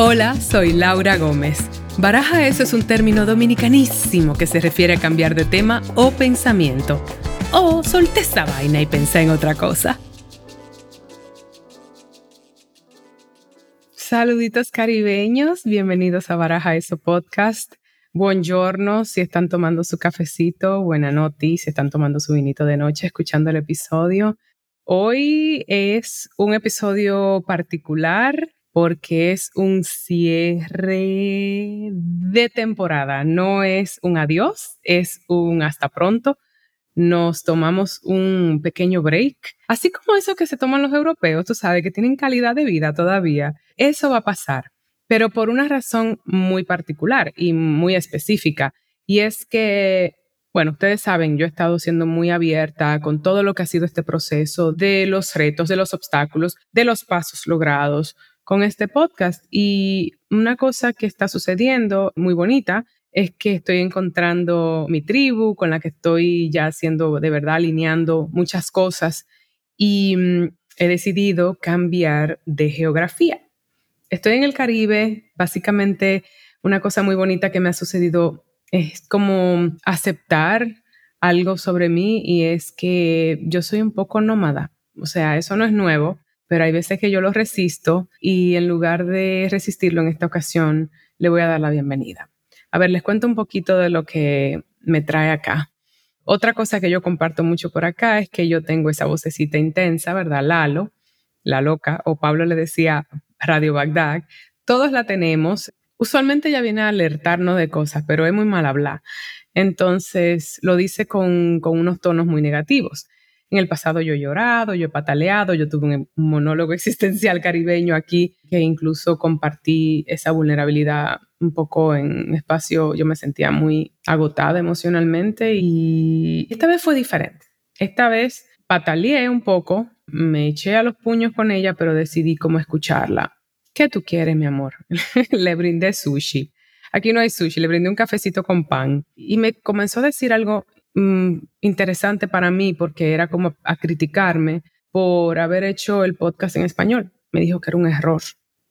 Hola, soy Laura Gómez. Baraja eso es un término dominicanísimo que se refiere a cambiar de tema o pensamiento. O solté esa vaina y pensé en otra cosa. Saluditos caribeños, bienvenidos a Baraja Eso Podcast. Buongiorno si están tomando su cafecito, buena noche si están tomando su vinito de noche escuchando el episodio. Hoy es un episodio particular porque es un cierre de temporada, no es un adiós, es un hasta pronto. Nos tomamos un pequeño break, así como eso que se toman los europeos, tú sabes, que tienen calidad de vida todavía. Eso va a pasar, pero por una razón muy particular y muy específica, y es que bueno, ustedes saben, yo he estado siendo muy abierta con todo lo que ha sido este proceso de los retos, de los obstáculos, de los pasos logrados, con este podcast. Y una cosa que está sucediendo muy bonita es que estoy encontrando mi tribu con la que estoy ya haciendo de verdad alineando muchas cosas y mm, he decidido cambiar de geografía. Estoy en el Caribe, básicamente una cosa muy bonita que me ha sucedido es como aceptar algo sobre mí y es que yo soy un poco nómada. O sea, eso no es nuevo, pero hay veces que yo lo resisto y en lugar de resistirlo en esta ocasión, le voy a dar la bienvenida. A ver, les cuento un poquito de lo que me trae acá. Otra cosa que yo comparto mucho por acá es que yo tengo esa vocecita intensa, ¿verdad? Lalo, la loca, o Pablo le decía Radio Bagdad. Todos la tenemos. Usualmente ella viene a alertarnos de cosas, pero es muy mal hablar. Entonces lo dice con, con unos tonos muy negativos. En el pasado yo he llorado, yo he pataleado, yo tuve un monólogo existencial caribeño aquí que incluso compartí esa vulnerabilidad un poco en espacio, yo me sentía muy agotada emocionalmente y esta vez fue diferente. Esta vez pataleé un poco, me eché a los puños con ella, pero decidí cómo escucharla. ¿Qué tú quieres, mi amor? le brindé sushi. Aquí no hay sushi, le brindé un cafecito con pan y me comenzó a decir algo Mm, interesante para mí porque era como a criticarme por haber hecho el podcast en español. Me dijo que era un error.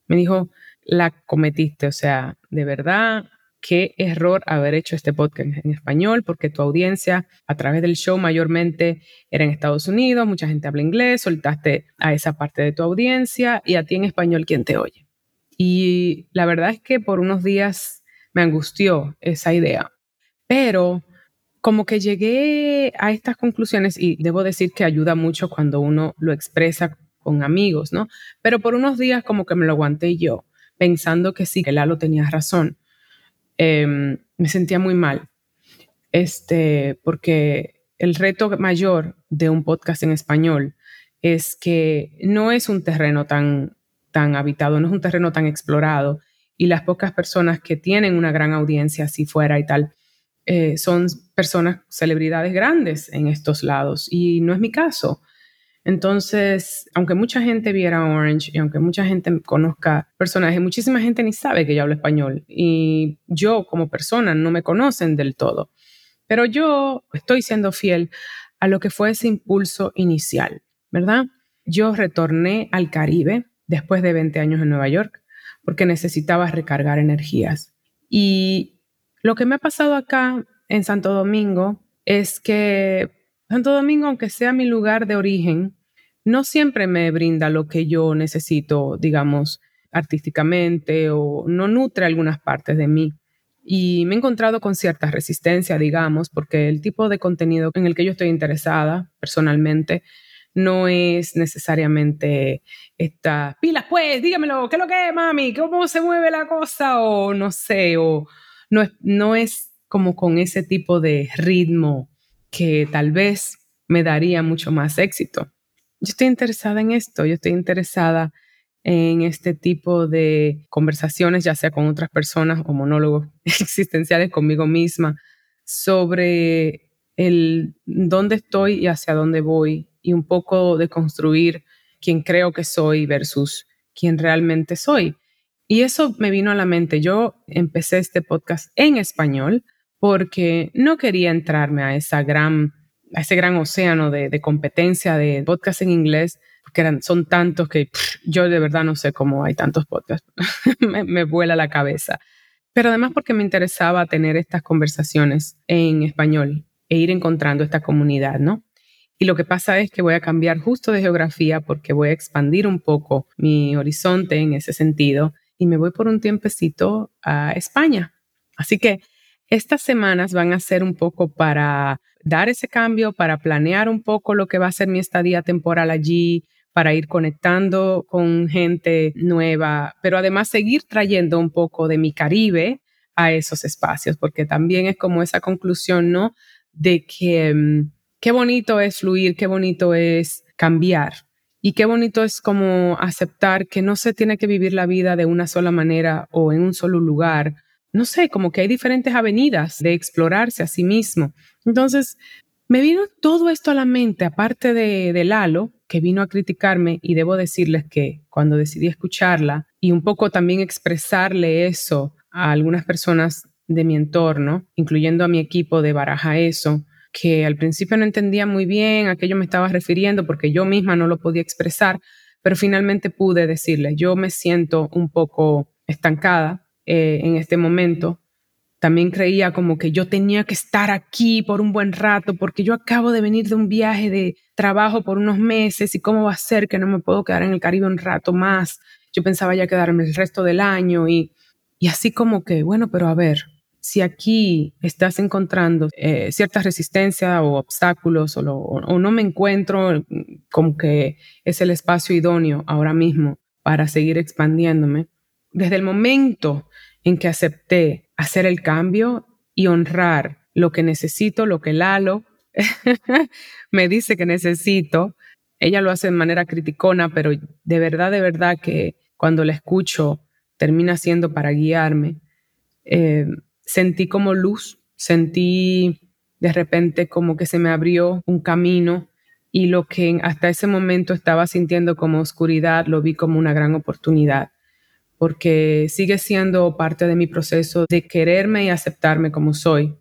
Me dijo, la cometiste, o sea, de verdad, qué error haber hecho este podcast en español, porque tu audiencia a través del show mayormente era en Estados Unidos, mucha gente habla inglés, soltaste a esa parte de tu audiencia y a ti en español quien te oye. Y la verdad es que por unos días me angustió esa idea, pero como que llegué a estas conclusiones y debo decir que ayuda mucho cuando uno lo expresa con amigos, ¿no? Pero por unos días como que me lo aguanté yo, pensando que sí, que Lalo tenía razón. Em, me sentía muy mal, este, porque el reto mayor de un podcast en español es que no es un terreno tan, tan habitado, no es un terreno tan explorado y las pocas personas que tienen una gran audiencia así fuera y tal, eh, son personas, celebridades grandes en estos lados y no es mi caso. Entonces, aunque mucha gente viera Orange y aunque mucha gente conozca personajes, muchísima gente ni sabe que yo hablo español y yo como persona no me conocen del todo. Pero yo estoy siendo fiel a lo que fue ese impulso inicial, ¿verdad? Yo retorné al Caribe después de 20 años en Nueva York porque necesitaba recargar energías. Y lo que me ha pasado acá en Santo Domingo es que Santo Domingo, aunque sea mi lugar de origen, no siempre me brinda lo que yo necesito, digamos, artísticamente o no nutre algunas partes de mí. Y me he encontrado con cierta resistencia, digamos, porque el tipo de contenido en el que yo estoy interesada personalmente no es necesariamente esta, pilas pues, dígamelo, ¿qué es lo que es, mami? ¿Cómo se mueve la cosa? O no sé, o no es, no es como con ese tipo de ritmo que tal vez me daría mucho más éxito. Yo estoy interesada en esto, yo estoy interesada en este tipo de conversaciones, ya sea con otras personas o monólogos existenciales conmigo misma, sobre el dónde estoy y hacia dónde voy y un poco de construir quién creo que soy versus quién realmente soy. Y eso me vino a la mente. Yo empecé este podcast en español porque no quería entrarme a, esa gran, a ese gran océano de, competencia de podcast en inglés, porque son tantos que yo de verdad no sé cómo hay tantos podcasts, me, me vuela la cabeza. Pero además porque me interesaba tener estas conversaciones en español e ir encontrando esta comunidad, ¿no? Y lo que pasa es que voy a cambiar justo de geografía porque voy a expandir un poco mi horizonte en ese sentido y me voy por un tiempecito a España. Así que estas semanas van a ser un poco para dar ese cambio, para planear un poco lo que va a ser mi estadía temporal allí, para ir conectando con gente nueva, pero además seguir trayendo un poco de mi Caribe a esos espacios, porque también es como esa conclusión, ¿no? De que mm, qué bonito es fluir, qué bonito es cambiar y qué bonito es como aceptar que no se tiene que vivir la vida de una sola manera o en un solo lugar. No sé, como que hay diferentes avenidas de explorarse a sí mismo. Entonces, me vino todo esto a la mente, aparte de, de Lalo, que vino a criticarme y debo decirles que cuando decidí escucharla y un poco también expresarle eso a algunas personas de mi entorno, incluyendo a mi equipo de Baraja Eso, que al principio no entendía muy bien a qué yo me estaba refiriendo porque yo misma no lo podía expresar, pero finalmente pude decirle, yo me siento un poco estancada eh, en este momento. También creía como que yo tenía que estar aquí por un buen rato porque yo acabo de venir de un viaje de trabajo por unos meses y cómo va a ser que no me puedo quedar en el Caribe un rato más. Yo pensaba ya quedarme el resto del año y, y así como que, bueno, pero a ver, si aquí estás encontrando eh, cierta resistencia o obstáculos o, no me encuentro como que es el espacio idóneo ahora mismo para seguir expandiéndome, desde el momento en que acepté hacer el cambio y honrar lo que necesito, lo que Lalo me dice que necesito, ella lo hace de manera criticona, pero de verdad, de verdad que cuando la escucho termina siendo para guiarme. Eh, sentí como luz, sentí de repente como que se me abrió un camino y lo que hasta ese momento estaba sintiendo como oscuridad lo vi como una gran oportunidad, porque sigue siendo parte de mi proceso de quererme y aceptarme como soy.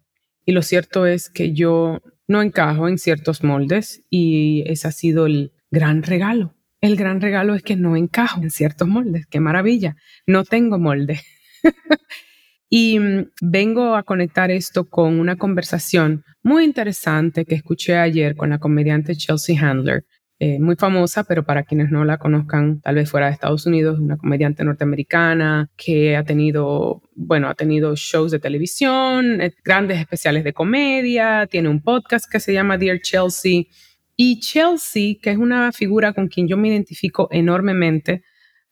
Y lo cierto es que yo no encajo en ciertos moldes y ese ha sido el gran regalo. El gran regalo es que no encajo en ciertos moldes. Qué maravilla. No tengo molde. Y mm, vengo a conectar esto con una conversación muy interesante que escuché ayer con la comediante Chelsea Handler, eh, muy famosa, pero para quienes no la conozcan, tal vez fuera de Estados Unidos, una comediante norteamericana que ha tenido, bueno, ha tenido shows de televisión, eh, grandes especiales de comedia, tiene un podcast que se llama Dear Chelsea. Y Chelsea, que es una figura con quien yo me identifico enormemente,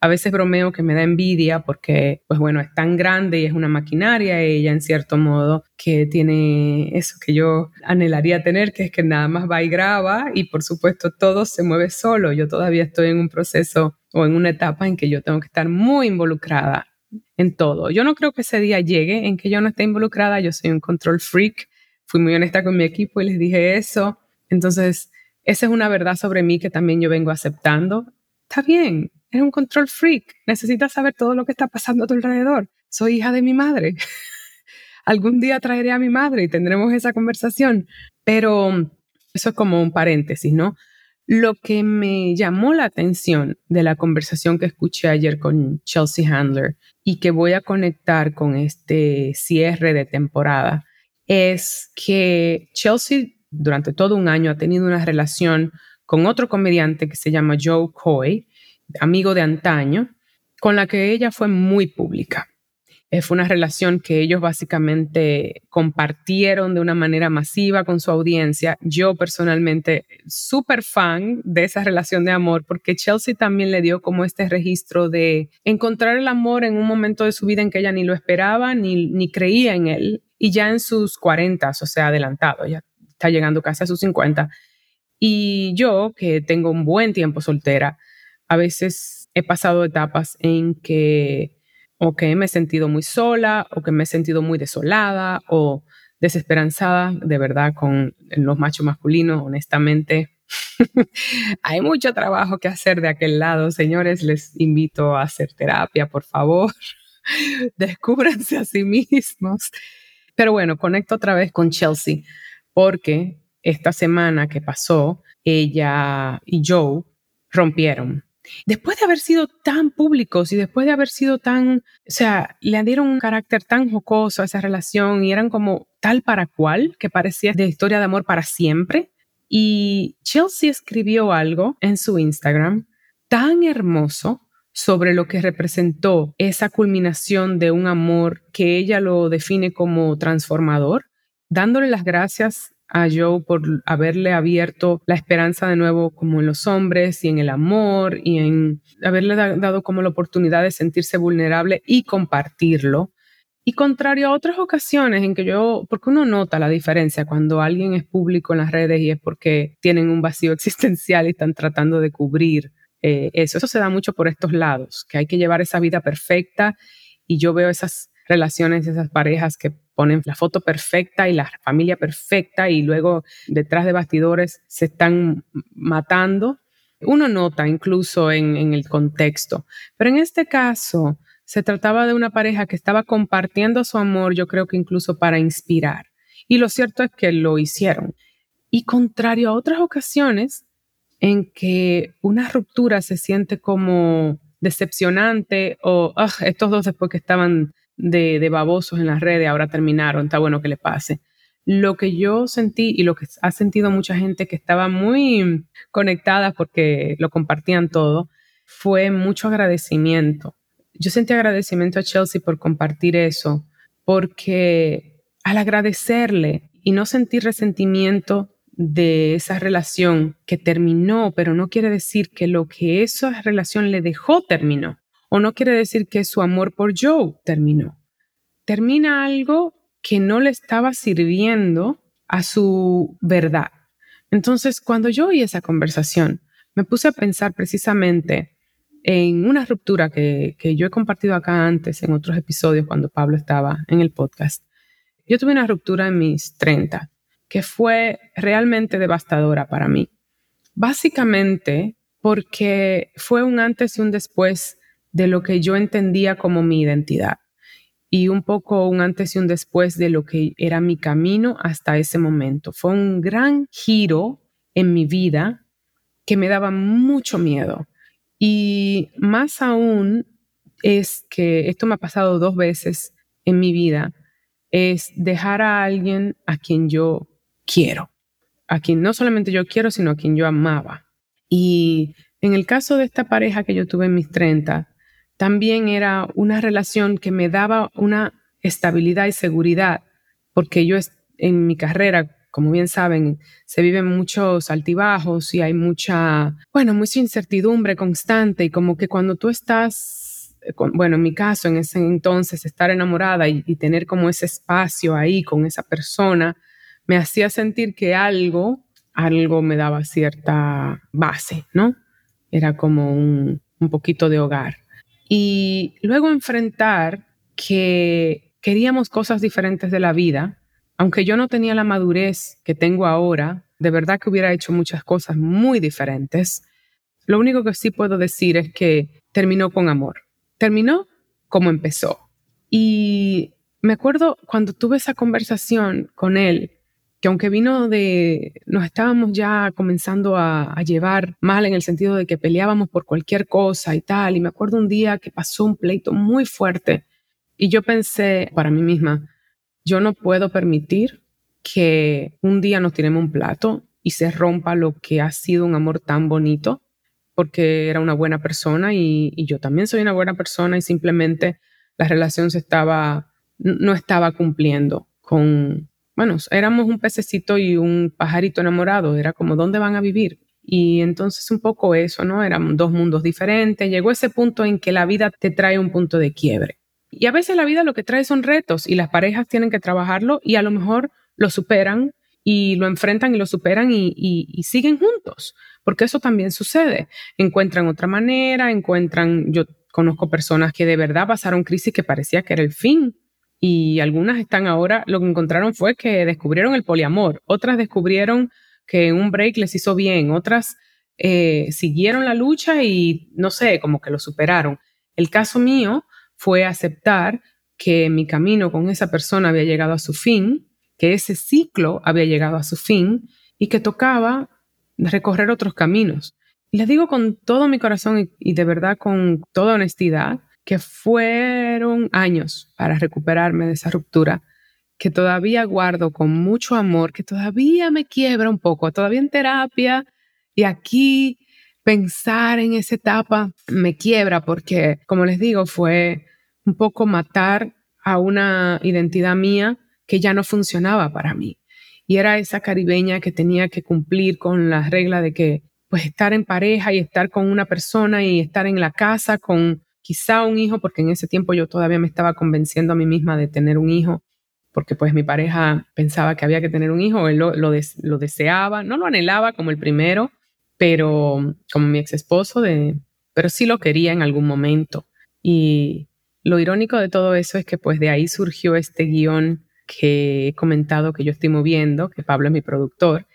a veces bromeo que me da envidia porque, pues bueno, es tan grande y es una maquinaria ella en cierto modo que tiene eso que yo anhelaría tener, que es que nada más va y graba y por supuesto todo se mueve solo. Yo todavía estoy en un proceso o en una etapa en que yo tengo que estar muy involucrada en todo. Yo no creo que ese día llegue en que yo no esté involucrada. Yo soy un control freak. Fui muy honesta con mi equipo y les dije eso. Entonces, esa es una verdad sobre mí que también yo vengo aceptando. Está bien, Eres un control freak. Necesitas saber todo lo que está pasando a tu alrededor. Soy hija de mi madre. Algún día traeré a mi madre y tendremos esa conversación. Pero eso es como un paréntesis, ¿no? Lo que me llamó la atención de la conversación que escuché ayer con Chelsea Handler y que voy a conectar con este cierre de temporada es que Chelsea durante todo un año ha tenido una relación con otro comediante que se llama Joe Coy, amigo de antaño, con la que ella fue muy pública. Eh, fue una relación que ellos básicamente compartieron de una manera masiva con su audiencia. Yo personalmente, súper fan de esa relación de amor, porque Chelsea también le dio como este registro de encontrar el amor en un momento de su vida en que ella ni lo esperaba, ni, ni creía en él, y ya en sus 40, o sea, adelantado, ya está llegando casi a sus 50. Y yo, que tengo un buen tiempo soltera, a veces he pasado etapas en que o que me he sentido muy sola o que me he sentido muy desolada o desesperanzada, de verdad, con los machos masculinos, honestamente. Hay mucho trabajo que hacer de aquel lado, señores. Les invito a hacer terapia, por favor. Descúbranse a sí mismos. Pero bueno, conecto otra vez con Chelsea, porque esta semana que pasó, ella y Joe rompieron. Después de haber sido tan públicos y después de haber sido tan, o sea, le dieron un carácter tan jocoso a esa relación y eran como tal para cual, que parecía de historia de amor para siempre. Y Chelsea escribió algo en su Instagram tan hermoso sobre lo que representó esa culminación de un amor que ella lo define como transformador, dándole las gracias a Joe por haberle abierto la esperanza de nuevo como en los hombres y en el amor y en haberle dado como la oportunidad de sentirse vulnerable y compartirlo. Y contrario a otras ocasiones en que yo, porque uno nota la diferencia cuando alguien es público en las redes y es porque tienen un vacío existencial y están tratando de cubrir eh, eso. Eso se da mucho por estos lados, que hay que llevar esa vida perfecta y yo veo esas relaciones, esas parejas que ponen la foto perfecta y la familia perfecta y luego detrás de bastidores se están matando. Uno nota incluso en, el contexto, pero en este caso se trataba de una pareja que estaba compartiendo su amor, yo creo que incluso para inspirar. Y lo cierto es que lo hicieron. Y contrario a otras ocasiones en que una ruptura se siente como decepcionante o estos dos después que estaban de, babosos en las redes, ahora terminaron, está bueno que le pase. Lo que yo sentí y lo que ha sentido mucha gente que estaba muy conectada porque lo compartían todo, fue mucho agradecimiento. Yo sentí agradecimiento a Chelsea por compartir eso, porque al agradecerle y no sentir resentimiento de esa relación que terminó, pero no quiere decir que lo que esa relación le dejó terminó o no quiere decir que su amor por Joe terminó. Termina algo que no le estaba sirviendo a su verdad. Entonces, cuando yo oí esa conversación, me puse a pensar precisamente en una ruptura que, que yo he compartido acá antes en otros episodios cuando Pablo estaba en el podcast. Yo tuve una ruptura en mis 30 que fue realmente devastadora para mí. Básicamente porque fue un antes y un después de lo que yo entendía como mi identidad y un poco un antes y un después de lo que era mi camino hasta ese momento. Fue un gran giro en mi vida que me daba mucho miedo. Y más aún es que esto me ha pasado dos veces en mi vida, es dejar a alguien a quien yo quiero, a quien no solamente yo quiero, sino a quien yo amaba. Y en el caso de esta pareja que yo tuve en mis 30, también era una relación que me daba una estabilidad y seguridad, porque yo en mi carrera, como bien saben, se viven muchos altibajos y hay mucha, bueno, mucha incertidumbre constante y como que cuando tú estás, eh, bueno, en mi caso, en ese entonces, estar enamorada y, tener como ese espacio ahí con esa persona, me hacía sentir que algo, algo me daba cierta base, ¿no? Era como un poquito de hogar y luego enfrentar que queríamos cosas diferentes de la vida, aunque yo no tenía la madurez que tengo ahora, de verdad que hubiera hecho muchas cosas muy diferentes. Lo único que sí puedo decir es que terminó con amor. Terminó como empezó. Y me acuerdo cuando tuve esa conversación con él, que aunque vino de, nos estábamos ya comenzando a, llevar mal en el sentido de que peleábamos por cualquier cosa y tal, y me acuerdo un día que pasó un pleito muy fuerte y yo pensé para mí misma, yo no puedo permitir que un día nos tiremos un plato y se rompa lo que ha sido un amor tan bonito, porque era una buena persona y, y yo también soy una buena persona y simplemente la relación se estaba, no estaba cumpliendo con, bueno, éramos un pececito y un pajarito enamorado, era como, ¿dónde van a vivir? Y entonces un poco eso, ¿no? Eran dos mundos diferentes. Llegó ese punto en que la vida te trae un punto de quiebre. Y a veces la vida lo que trae son retos y las parejas tienen que trabajarlo y a lo mejor lo superan y lo enfrentan y lo superan y, y siguen juntos, porque eso también sucede. Encuentran otra manera, encuentran, yo conozco personas que de verdad pasaron crisis que parecía que era el fin y algunas están ahora, lo que encontraron fue que descubrieron el poliamor, otras descubrieron que un break les hizo bien, otras eh, siguieron la lucha y no sé, como que lo superaron. El caso mío fue aceptar que mi camino con esa persona había llegado a su fin, que ese ciclo había llegado a su fin y que tocaba recorrer otros caminos. Y les digo con todo mi corazón y, de verdad con toda honestidad que fueron años para recuperarme de esa ruptura, que todavía guardo con mucho amor, que todavía me quiebra un poco, todavía en terapia y aquí pensar en esa etapa me quiebra porque, como les digo, fue un poco matar a una identidad mía que ya no funcionaba para mí. Y era esa caribeña que tenía que cumplir con la regla de que pues estar en pareja y estar con una persona y estar en la casa con quizá un hijo, porque en ese tiempo yo todavía me estaba convenciendo a mí misma de tener un hijo, porque pues mi pareja pensaba que había que tener un hijo, él lo, deseaba, no lo anhelaba como el primero, pero como mi ex esposo, de, pero sí lo quería en algún momento. Y lo irónico de todo eso es que pues de ahí surgió este guion que he comentado que yo estoy moviendo, que Pablo es mi productor,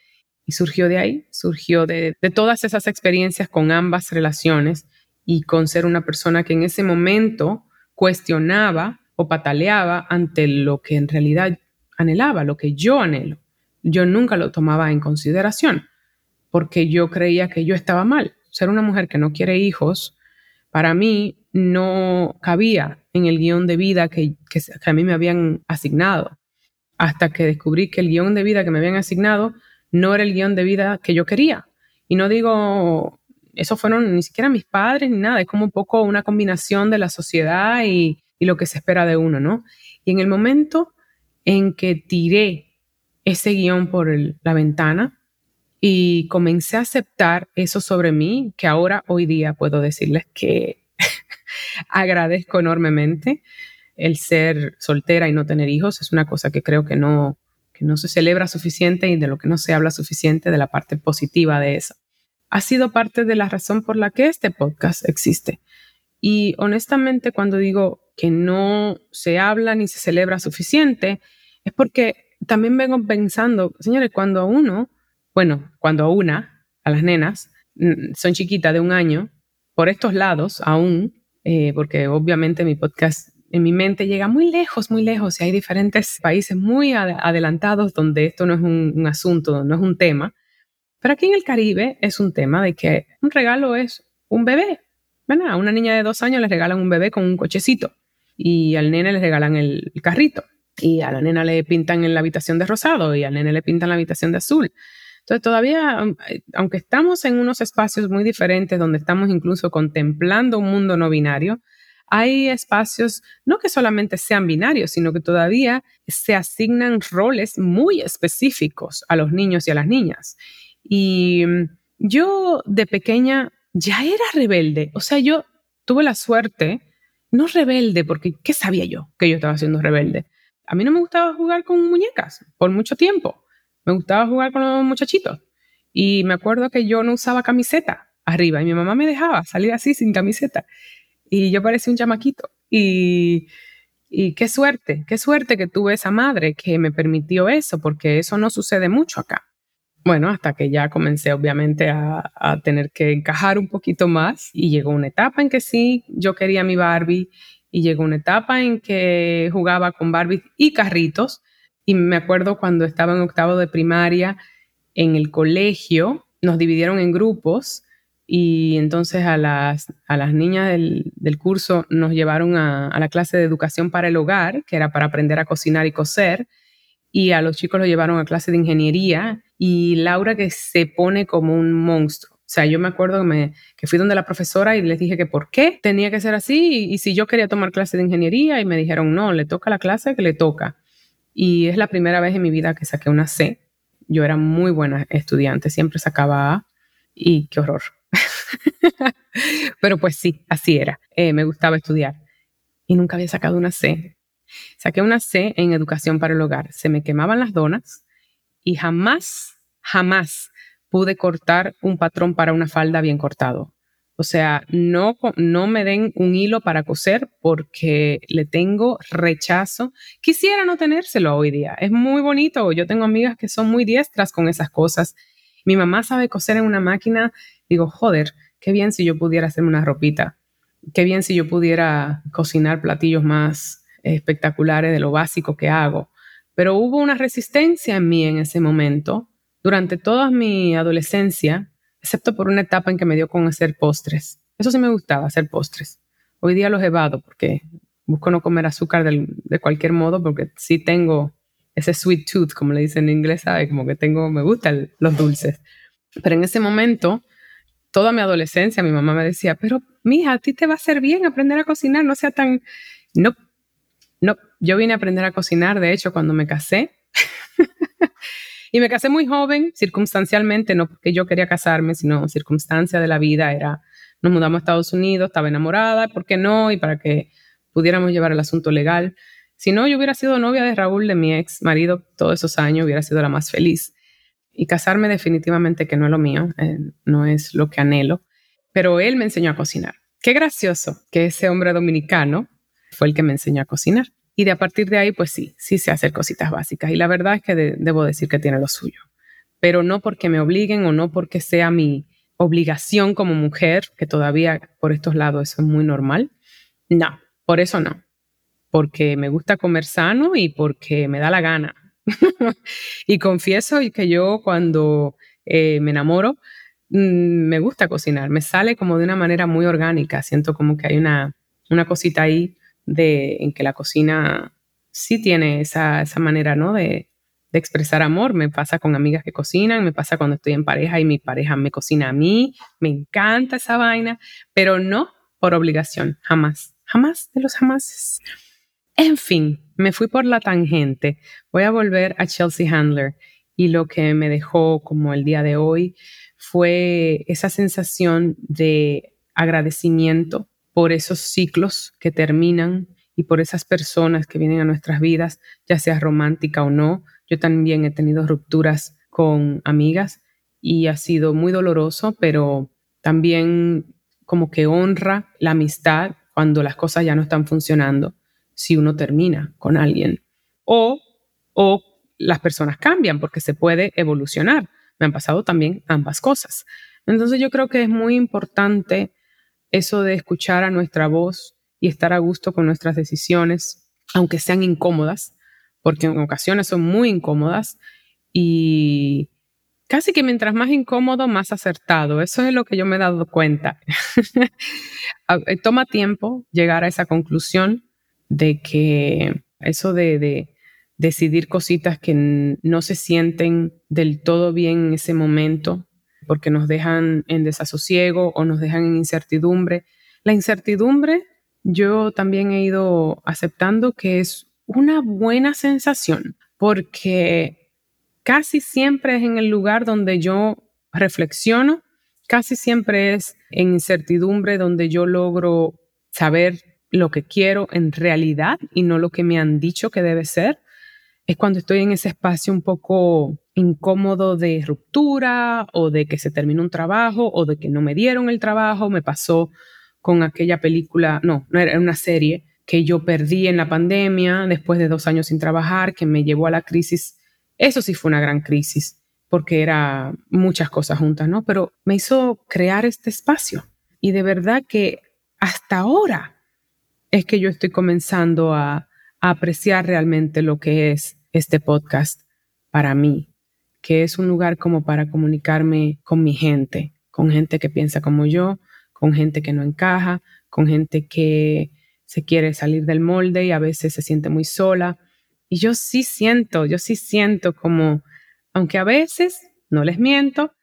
y surgió de ahí, surgió de, todas esas experiencias con ambas relaciones y con ser una persona que en ese momento cuestionaba o pataleaba ante lo que en realidad anhelaba, lo que yo anhelo. Yo nunca lo tomaba en consideración porque yo creía que yo estaba mal. Ser una mujer que no quiere hijos, para mí no cabía en el guion de vida que, que, a mí me habían asignado. Hasta que descubrí que el guion de vida que me habían asignado no era el guion de vida que yo quería. Y no digo, eso fueron ni siquiera mis padres ni nada, es como un poco una combinación de la sociedad y, lo que se espera de uno, ¿no? Y en el momento en que tiré ese guion por la ventana y comencé a aceptar eso sobre mí, que ahora hoy día puedo decirles que agradezco enormemente el ser soltera y no tener hijos, es una cosa que creo que no, que no se celebra suficiente y de lo que no se habla suficiente de la parte positiva de eso. Ha sido parte de la razón por la que este podcast existe. Y honestamente, cuando digo que no se habla ni se celebra suficiente, es porque también vengo pensando, señores, cuando a uno, bueno, cuando a una, a las nenas, son chiquitas de un año, por estos lados aún, eh, porque obviamente mi podcast en mi mente llega muy lejos, muy lejos, y hay diferentes países muy adelantados donde esto no es un, asunto, no es un tema. Pero aquí en el Caribe es un tema de que un regalo es un bebé. A una niña de dos años le regalan un bebé con un cochecito y al nene le regalan el, carrito y a la nena le pintan en la habitación de rosado y al nene le pintan la habitación de azul. Entonces todavía, aunque estamos en unos espacios muy diferentes donde estamos incluso contemplando un mundo no binario, hay espacios no que solamente sean binarios, sino que todavía se asignan roles muy específicos a los niños y a las niñas. Y mm, yo de pequeña ya era rebelde, o sea, yo tuve la suerte, no rebelde, porque ¿qué sabía yo que yo estaba siendo rebelde? A mí no me gustaba jugar con muñecas por mucho tiempo, me gustaba jugar con los muchachitos. Y me acuerdo que yo no usaba camiseta arriba y mi mamá me dejaba salir así sin camiseta y yo parecía un chamaquito. Y, y qué suerte, qué suerte que tuve esa madre que me permitió eso, porque eso no sucede mucho acá. Bueno, hasta que ya comencé obviamente a, tener que encajar un poquito más. Y llegó una etapa en que sí, yo quería mi Barbie. Y llegó una etapa en que jugaba con Barbie y carritos. Y me acuerdo cuando estaba en octavo de primaria en el colegio, nos dividieron en grupos. Y entonces a las, a las niñas del, del curso nos llevaron a, la clase de educación para el hogar, que era para aprender a cocinar y coser, y a los chicos lo llevaron a clase de ingeniería, y Laura que se pone como un monstruo. O sea, yo me acuerdo que, me, que fui donde la profesora y les dije que por qué tenía que ser así y, si yo quería tomar clase de ingeniería y me dijeron, no, le toca la clase que le toca. Y es la primera vez en mi vida que saqué una C. Yo era muy buena estudiante, siempre sacaba A y qué horror. Pero pues sí, así era. Eh, me gustaba estudiar y nunca había sacado una C. Saqué una C en educación para el hogar. Se me quemaban las donas y jamás, jamás pude cortar un patrón para una falda bien cortado. O sea, no, no me den un hilo para coser porque le tengo rechazo. Quisiera no tenérselo hoy día. Es muy bonito. Yo tengo amigas que son muy diestras con esas cosas. Mi mamá sabe coser en una máquina digo, joder, qué bien si yo pudiera hacerme una ropita, qué bien si yo pudiera cocinar platillos más espectaculares de lo básico que hago. Pero hubo una resistencia en mí en ese momento. Durante toda mi adolescencia, excepto por una etapa en que me dio con hacer postres. Eso sí me gustaba, hacer postres. Hoy día los evado porque busco no comer azúcar de cualquier modo porque sí tengo ese sweet tooth, como le dicen en inglés, ¿sabes? Como que tengo, me gustan los dulces. Pero en ese momento, toda mi adolescencia, mi mamá me decía, pero mija, a ti te va a hacer bien aprender a cocinar, no sea tan... No, yo vine a aprender a cocinar, de hecho, cuando me casé. y me casé muy joven, circunstancialmente, no porque yo quería casarme, sino circunstancia de la vida, era, nos mudamos a Estados Unidos, estaba enamorada, ¿por qué no? Y para que pudiéramos llevar el asunto legal. Si no, yo hubiera sido novia de Raúl, de mi ex marido, todos esos años, hubiera sido la más feliz. Y casarme definitivamente que no es lo mío, eh, no es lo que anhelo, pero él me enseñó a cocinar. Qué gracioso que ese hombre dominicano fue el que me enseñó a cocinar. Y de a partir de ahí, pues sí, sí sé hacer cositas básicas. Y la verdad es que debo decir que tiene lo suyo. Pero no porque me obliguen o no porque sea mi obligación como mujer, que todavía por estos lados eso es muy normal. No, por eso no. Porque me gusta comer sano y porque me da la gana. y confieso que yo cuando eh, me enamoro, mm, me gusta cocinar, me sale como de una manera muy orgánica, siento como que hay una, una cosita ahí de, en que la cocina sí tiene esa, esa manera, ¿no? De, de, expresar amor. Me pasa con amigas que cocinan, me pasa cuando estoy en pareja y mi pareja me cocina a mí, me encanta esa vaina, pero no por obligación, jamás, jamás de los jamás. En fin, me fui por la tangente. Voy a volver a Chelsea Handler y lo que me dejó como el día de hoy fue esa sensación de agradecimiento por esos ciclos que terminan y por esas personas que vienen a nuestras vidas, ya sea romántica o no. Yo también he tenido rupturas con amigas y ha sido muy doloroso, pero también como que honra la amistad cuando las cosas ya no están funcionando si uno termina con alguien. O, o las personas cambian porque se puede evolucionar. Me han pasado también ambas cosas. Entonces yo creo que es muy importante eso de escuchar a nuestra voz y estar a gusto con nuestras decisiones, aunque sean incómodas, porque en ocasiones son muy incómodas y casi que mientras más incómodo, más acertado. Eso es lo que yo me he dado cuenta. Toma tiempo llegar a esa conclusión de que eso de, decidir cositas que no se sienten del todo bien en ese momento, porque nos dejan en desasosiego o nos dejan en incertidumbre. La incertidumbre yo también he ido aceptando que es una buena sensación, porque casi siempre es en el lugar donde yo reflexiono, casi siempre es en incertidumbre donde yo logro saber lo que quiero en realidad y no lo que me han dicho que debe ser, es cuando estoy en ese espacio un poco incómodo de ruptura o de que se terminó un trabajo o de que no me dieron el trabajo. Me pasó con aquella película, no, no era una serie que yo perdí en la pandemia después de dos años sin trabajar, que me llevó a la crisis. Eso sí fue una gran crisis, porque era muchas cosas juntas, ¿no? Pero me hizo crear este espacio. Y de verdad que hasta ahora es que yo estoy comenzando a, apreciar realmente lo que es este podcast para mí, que es un lugar como para comunicarme con mi gente, con gente que piensa como yo, con gente que no encaja, con gente que se quiere salir del molde y a veces se siente muy sola. Y yo sí siento, yo sí siento como, aunque a veces, no les miento,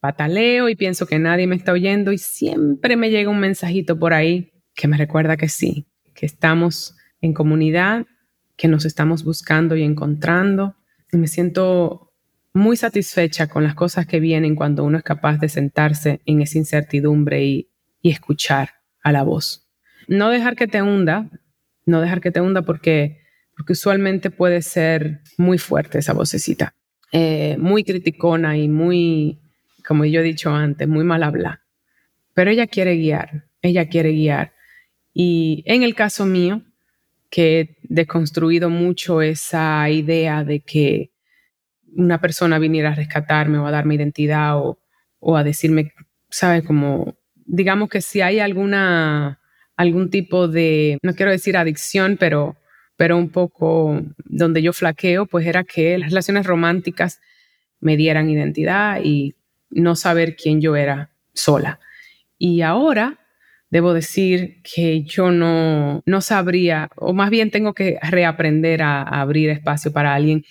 pataleo y pienso que nadie me está oyendo y siempre me llega un mensajito por ahí que me recuerda que sí, que estamos en comunidad, que nos estamos buscando y encontrando. Y me siento muy satisfecha con las cosas que vienen cuando uno es capaz de sentarse en esa incertidumbre y, escuchar a la voz. No dejar que te hunda, no dejar que te hunda porque, porque usualmente puede ser muy fuerte esa vocecita, eh, muy criticona y muy, como yo he dicho antes, muy mal habla. Pero ella quiere guiar, ella quiere guiar. Y en el caso mío, que deconstruido mucho esa idea de que una persona viniera a rescatarme o a darme identidad o, o a decirme, ¿sabes? Como, digamos que si hay alguna, algún tipo de, no quiero decir adicción, pero, pero un poco donde yo flaqueo, pues era que las relaciones románticas me dieran identidad y no saber quién yo era sola. Y ahora debo decir que yo no, no sabría, o más bien tengo que reaprender a, abrir espacio para alguien.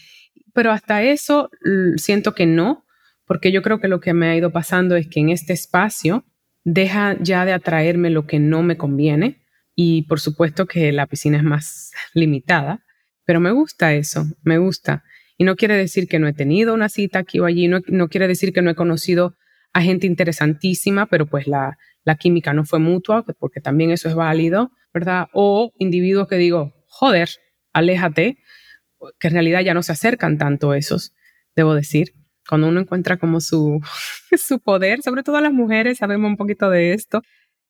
Pero hasta eso siento que no, porque yo creo que lo que me ha ido pasando es que en este espacio deja ya de atraerme lo que no me conviene y por supuesto que la piscina es más limitada, pero me gusta eso, me gusta. Y no quiere decir que no he tenido una cita aquí o allí, no, no quiere decir que no he conocido a gente interesantísima, pero pues la, la química no fue mutua, porque también eso es válido, ¿verdad? O individuos que digo, joder, aléjate, que en realidad ya no se acercan tanto esos, debo decir. Cuando uno encuentra como su, su poder, sobre todo las mujeres, sabemos un poquito de esto.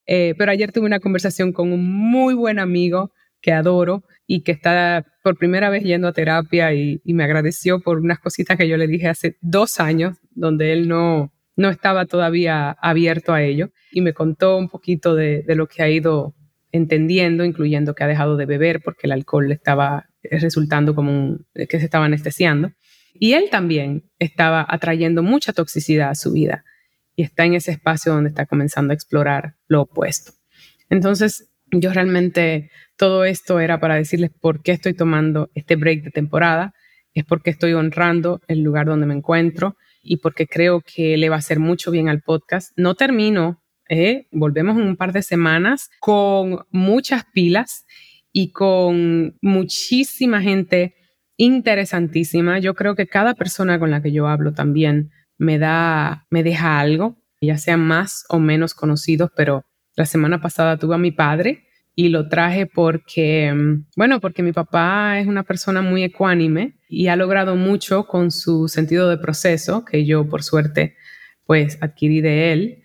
Eh, pero ayer tuve una conversación con un muy buen amigo que adoro y que está por primera vez yendo a terapia y, me agradeció por unas cositas que yo le dije hace dos años, donde él no, no estaba todavía abierto a ello y me contó un poquito de, lo que ha ido entendiendo, incluyendo que ha dejado de beber porque el alcohol le estaba resultando como un, que se estaba anestesiando. Y él también estaba atrayendo mucha toxicidad a su vida y está en ese espacio donde está comenzando a explorar lo opuesto. Entonces, yo realmente todo esto era para decirles por qué estoy tomando este break de temporada, es porque estoy honrando el lugar donde me encuentro y porque creo que le va a hacer mucho bien al podcast. No termino, ¿eh? volvemos en un par de semanas con muchas pilas y con muchísima gente interesantísima. Yo creo que cada persona con la que yo hablo también me da, me deja algo, ya sean más o menos conocidos, pero la semana pasada tuve a mi padre y lo traje porque, mm, bueno, porque mi papá es una persona muy ecuánime y ha logrado mucho con su sentido de proceso, que yo por suerte pues adquirí de él,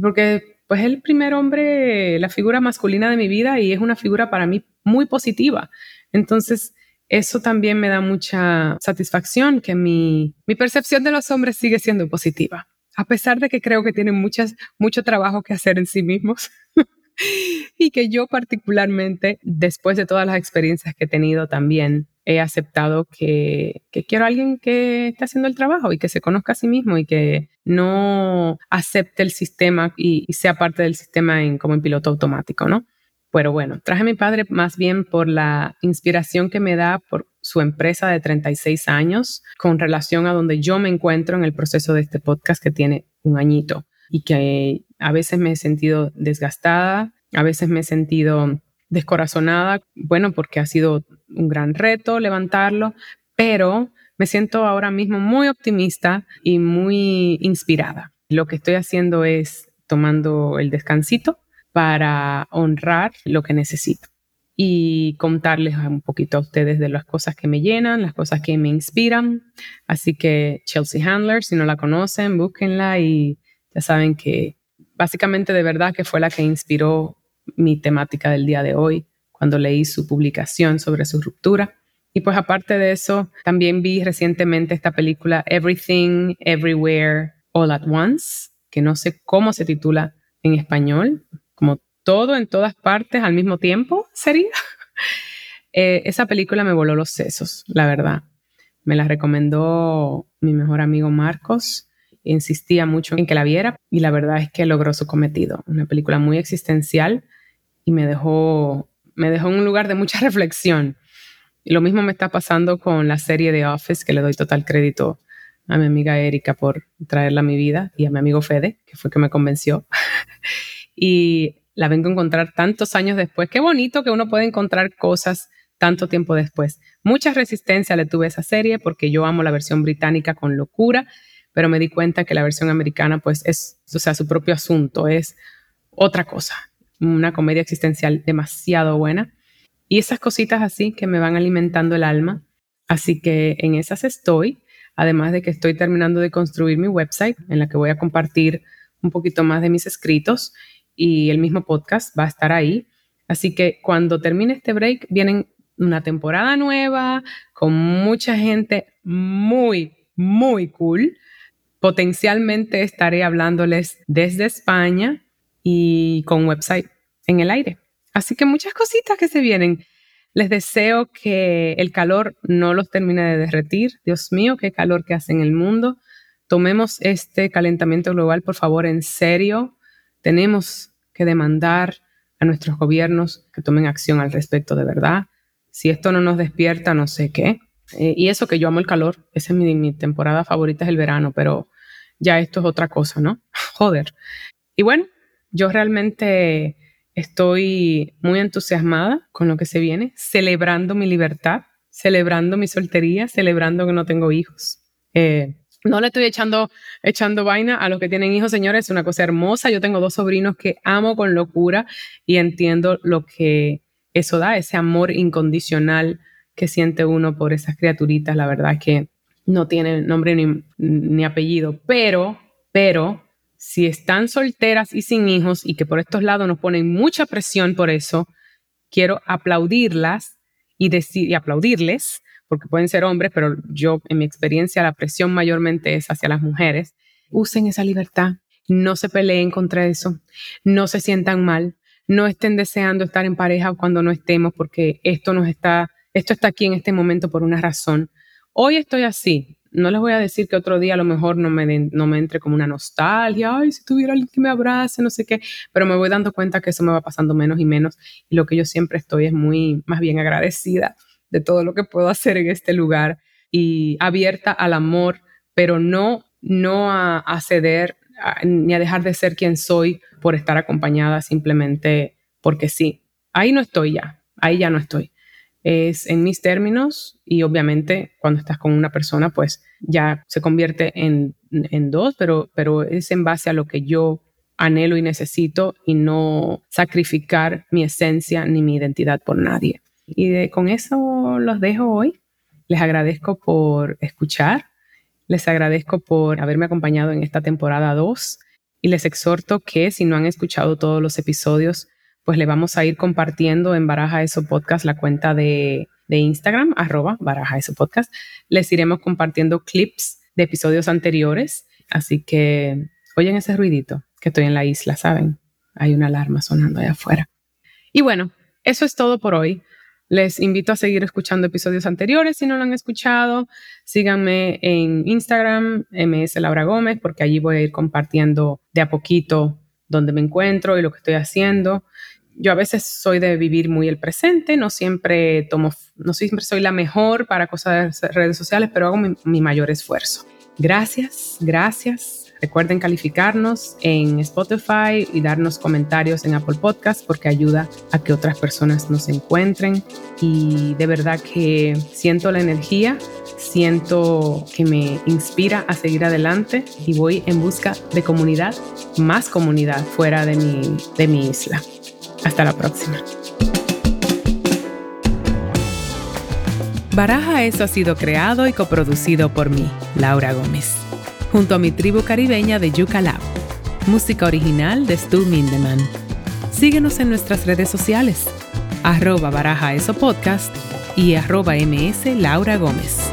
porque pues es el primer hombre, la figura masculina de mi vida y es una figura para mí muy positiva. Entonces, eso también me da mucha satisfacción que mi, mi percepción de los hombres sigue siendo positiva, a pesar de que creo que tienen muchas, mucho trabajo que hacer en sí mismos. y que yo particularmente, después de todas las experiencias que he tenido también, he aceptado que, que, quiero a alguien que esté haciendo el trabajo y que se conozca a sí mismo y que no acepte el sistema y, y sea parte del sistema como en piloto automático, ¿no? Pero bueno, traje a mi padre más bien por la inspiración que me da por su empresa de 36 años con relación a donde yo me encuentro en el proceso de este podcast que tiene un añito y que a veces me he sentido desgastada, a veces me he sentido descorazonada, bueno, porque ha sido un gran reto levantarlo, pero me siento ahora mismo muy optimista y muy inspirada. Lo que estoy haciendo es tomando el descansito para honrar lo que necesito y contarles un poquito a ustedes de las cosas que me llenan, las cosas que me inspiran. Así que Chelsea Handler, si no la conocen, búsquenla y ya saben que básicamente de verdad que fue la que inspiró mi temática del día de hoy cuando leí su publicación sobre su ruptura. Y pues aparte de eso, también vi recientemente esta película Everything, Everywhere, All at Once, que no sé cómo se titula en español, como todo en todas partes al mismo tiempo, sería. Eh, esa película me voló los sesos, la verdad. Me la recomendó mi mejor amigo Marcos. Insistía mucho en que la viera y la verdad es que logró su cometido. Una película muy existencial y me dejó, me dejó en un lugar de mucha reflexión. Y lo mismo me está pasando con la serie de Office, que le doy total crédito a mi amiga Erika por traerla a mi vida y a mi amigo Fede, que fue que me convenció. y la vengo a encontrar tantos años después. Qué bonito que uno puede encontrar cosas tanto tiempo después. Mucha resistencia le tuve a esa serie porque yo amo la versión británica con locura, pero me di cuenta que la versión americana pues es, o sea, su propio asunto, es otra cosa, una comedia existencial demasiado buena. Y esas cositas así que me van alimentando el alma. Así que en esas estoy, además de que estoy terminando de construir mi website en la que voy a compartir un poquito más de mis escritos y el mismo podcast va a estar ahí. Así que cuando termine este break, vienen una temporada nueva con mucha gente muy, muy cool. Potencialmente estaré hablándoles desde España y con website en el aire. Así que muchas cositas que se vienen. Les deseo que el calor no los termine de derretir. Dios mío, qué calor que hace en el mundo. tomemos este calentamiento global, por favor, en serio. Tenemos que demandar a nuestros gobiernos que tomen acción al respecto de verdad. Si esto no nos despierta, no sé qué. Eh, y eso que yo amo el calor, esa es mi, temporada favorita, es el verano, pero ya esto es otra cosa, ¿no? Joder. Y bueno, yo realmente estoy muy entusiasmada con lo que se viene, celebrando mi libertad, celebrando mi soltería, celebrando que no tengo hijos. Eh, no le estoy echando, echando vaina a los que tienen hijos, señores, es una cosa hermosa. Yo tengo dos sobrinos que amo con locura y entiendo lo que eso da, ese amor incondicional que siente uno por esas criaturitas. La verdad que no tiene nombre ni, ni apellido, pero, pero si están solteras y sin hijos y que por estos lados nos ponen mucha presión por eso, quiero aplaudirlas y decir y aplaudirles, porque pueden ser hombres, pero yo en mi experiencia la presión mayormente es hacia las mujeres. Usen esa libertad, no se peleen contra eso, no se sientan mal, no estén deseando estar en pareja cuando no estemos, porque esto nos está, esto está aquí en este momento por una razón. Hoy estoy así, no les voy a decir que otro día a lo mejor no me, no me entre como una nostalgia, ay, si tuviera alguien que me abrace, no sé qué, pero me voy dando cuenta que eso me va pasando menos y menos y lo que yo siempre estoy es muy, más bien agradecida de todo lo que puedo hacer en este lugar y abierta al amor, pero no, no a, ceder ni a dejar de ser quien soy por estar acompañada simplemente porque sí. Ahí no estoy ya, ahí ya no estoy es en mis términos y obviamente cuando estás con una persona pues ya se convierte en, dos, pero, pero es en base a lo que yo anhelo y necesito y no sacrificar mi esencia ni mi identidad por nadie. Y con eso los dejo hoy. Les agradezco por escuchar, les agradezco por haberme acompañado en esta temporada 2 y les exhorto que si no han escuchado todos los episodios, pues le vamos a ir compartiendo en Baraja Eso Podcast la cuenta de, Instagram, arroba Baraja Eso Podcast. Les iremos compartiendo clips de episodios anteriores. Así que oyen ese ruidito, que estoy en la isla, ¿saben? Hay una alarma sonando allá afuera. Y bueno, eso es todo por hoy. Les invito a seguir escuchando episodios anteriores si no lo han escuchado. Síganme en Instagram, MS Laura Gómez, porque allí voy a ir compartiendo de a poquito dónde me encuentro y lo que estoy haciendo. Yo a veces soy de vivir muy el presente, no siempre tomo, no siempre soy la mejor para cosas de redes sociales, pero hago mi, mayor esfuerzo. Gracias, gracias. Recuerden calificarnos en Spotify y darnos comentarios en Apple Podcast porque ayuda a que otras personas nos encuentren. Y de verdad que siento la energía, siento que me inspira a seguir adelante y voy en busca de comunidad, más comunidad fuera de mi, de mi isla. Hasta la próxima. Baraja Eso ha sido creado y coproducido por mí, Laura Gómez, junto a mi tribu caribeña de Yuca Lab. Música original de Stu Mindeman. Síguenos en nuestras redes sociales, arroba Baraja Eso Podcast y arroba ms Laura Gómez.